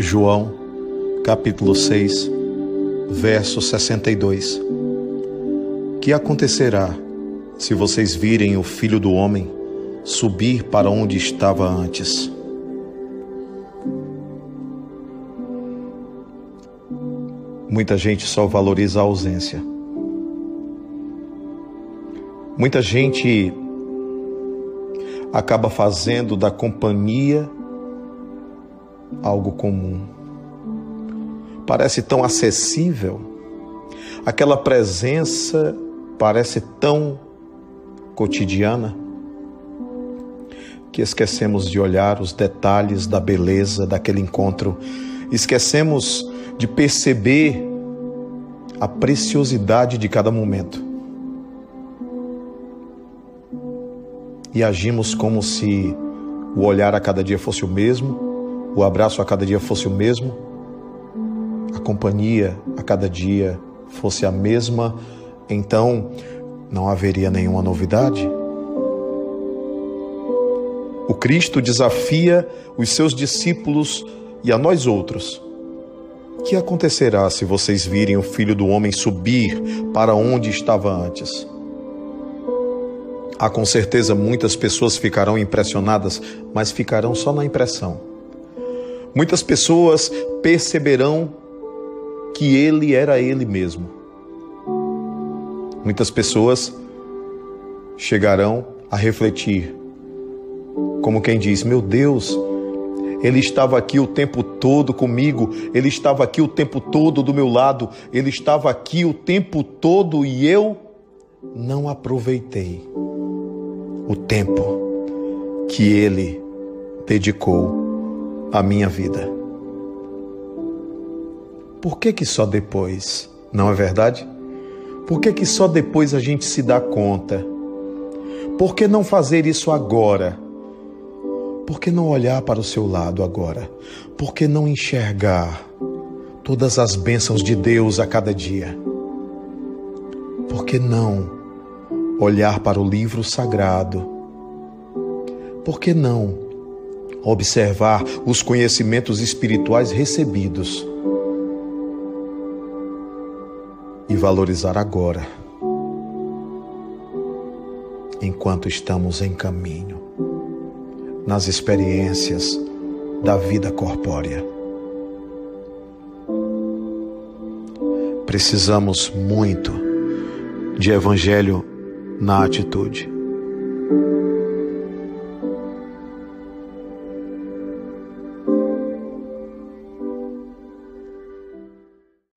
João, capítulo 6, verso 62. Que acontecerá se vocês virem o filho do homem subir para onde estava antes? Muita gente só valoriza a ausência. Muita gente acaba fazendo da companhia algo comum. Parece tão acessível, aquela presença parece tão cotidiana que esquecemos de olhar os detalhes da beleza daquele encontro, esquecemos de perceber a preciosidade de cada momento. E agimos como se o olhar a cada dia fosse o mesmo, o abraço a cada dia fosse o mesmo, a companhia a cada dia fosse a mesma, então não haveria nenhuma novidade. O Cristo desafia os seus discípulos e a nós outros. Que acontecerá se vocês virem o filho do homem subir para onde estava antes? Há com certeza muitas pessoas ficarão impressionadas, mas ficarão só na impressão. Muitas pessoas perceberão que ele era ele mesmo. Muitas pessoas chegarão a refletir, como quem diz: Meu Deus, ele estava aqui o tempo todo comigo, ele estava aqui o tempo todo do meu lado, ele estava aqui o tempo todo e eu não aproveitei o tempo que ele dedicou a minha vida. Por que que só depois? Não é verdade? Por que que só depois a gente se dá conta? Por que não fazer isso agora? Por que não olhar para o seu lado agora? Por que não enxergar todas as bênçãos de Deus a cada dia? Por que não olhar para o livro sagrado? Por que não observar os conhecimentos espirituais recebidos e valorizar agora, enquanto estamos em caminho, nas experiências da vida corpórea. Precisamos muito de evangelho na atitude.